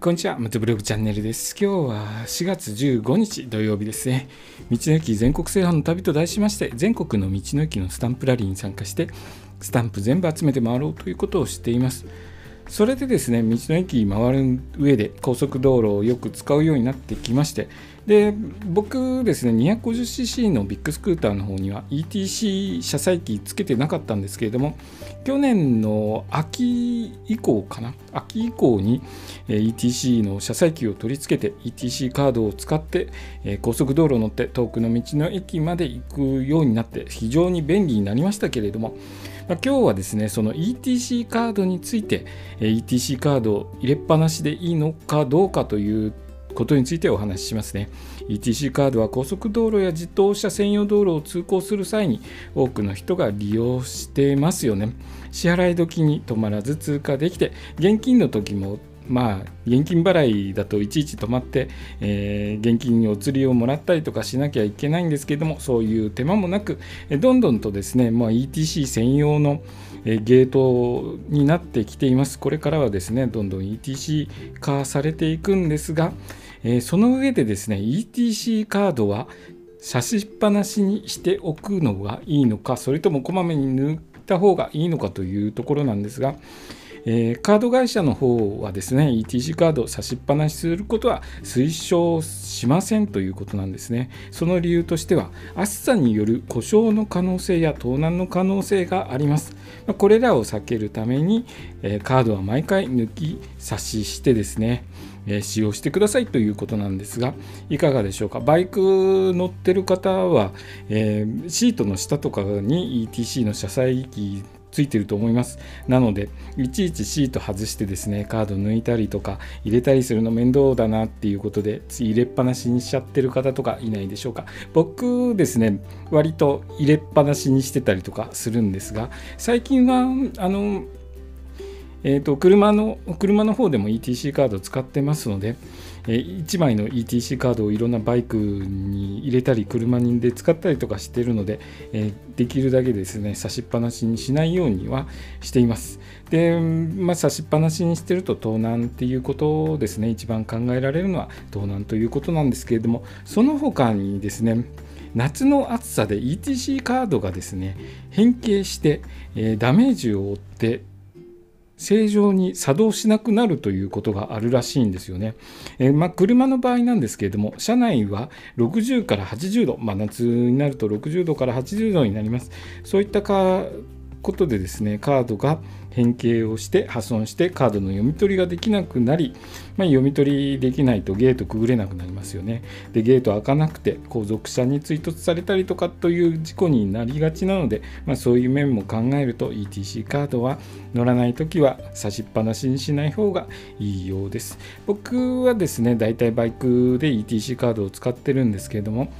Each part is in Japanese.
こんにちは、松ブログチャンネルです。今日は4月15日土曜日ですね。道の駅全国制覇の旅と題しまして、全国の道の駅のスタンプラリーに参加して、スタンプ全部集めて回ろうということをしています。それでですね、道の駅回る上で高速道路をよく使うようになってきまして、で、僕ですね、250cc のビッグスクーターの方には ETC 車載機つけてなかったんですけれども、去年の秋以降かな、秋以降に ETC の車載機を取り付けて ETC カードを使って高速道路を乗って遠くの道の駅まで行くようになって非常に便利になりましたけれども、まあ、今日はですねその ETC カードについて ETC カードを入れっぱなしでいいのかどうかということについてお話ししますね。ETC カードは高速道路や自動車専用道路を通行する際に多くの人が利用してますよね。支払い時に止まらず通過できて現金の時もまあ、現金払いだといちいち止まって、えー、現金にお釣りをもらったりとかしなきゃいけないんですけれどもそういう手間もなくどんどんとですね、まあ、ETC 専用のゲートになってきています。これからはですねどんどん ETC 化されていくんですが、えー、その上でですね ETC カードは差しっぱなしにしておくのがいいのかそれともこまめに塗った方がいいのかというところなんですが、えー、カード会社の方はですね ETC カードを差しっぱなしすることは推奨しませんということなんですね。その理由としては暑さによる故障の可能性や盗難の可能性があります。これらを避けるために、え、カードは毎回抜き差ししてですねえ使用してくださいということなんですがいかがでしょうか？バイク乗ってる方は、えー、シートの下とかに ETC の車載機ついてると思います。なのでいちいちシート外してですねカード抜いたりとか入れたりするの面倒だなっていうことで入れっぱなしにしちゃってる方とかいないでしょうか。僕ですね割と入れっぱなしにしてたりとかするんですが最近はあのえーと、車の車の方でも ETC カード使ってますので、えー、1枚の ETC カードをいろんなバイクに入れたり車にで使ったりとかしてるので、えー、できるだけですね差しっぱなしにしないようにはしています。で、まあ、差しっぱなしにしてると盗難っていうことですね一番考えられるのは盗難ということなんですけれどもその他にですね夏の暑さで ETC カードがですね変形して、えー、ダメージを負って正常に作動しなくなるということがあるらしいんですよね。えー、まあ、車の場合なんですけれども、車内は60から80度、まあ、夏になると60度から80度になります。そういったことでですね、カードが変形をして破損してカードの読み取りができなくなり、まあ、読み取りできないとゲートくぐれなくなりますよね。でゲート開かなくて後続車に追突されたりとかという事故になりがちなので、まあ、そういう面も考えると ETC カードは乗らない時は差しっぱなしにしない方がいいようです。僕はですね、だいたいバイクで ETC カードを使ってるんですけれども、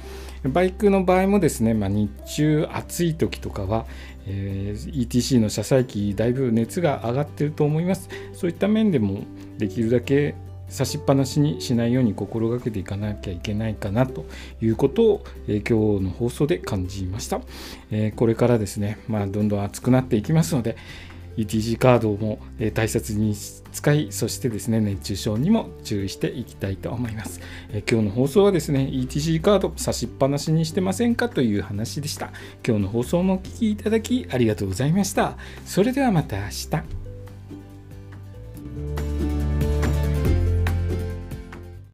バイクの場合もですね、まあ、日中暑い時とかは、えー、ETC の車載機だいぶ熱が上がってると思います。そういった面でもできるだけ差しっぱなしにしないように心がけていかなきゃいけないかなということを、えー、今日の放送で感じました、えー、これからですね、まあ、どんどん暑くなっていきますので、ETC カードも大切に使いそしてですね熱中症にも注意していきたいと思います、今日の放送はですね ETC カード差しっぱなしにしてませんかという話でした。今日の放送もお聴きいただきありがとうございました。それではまた明日。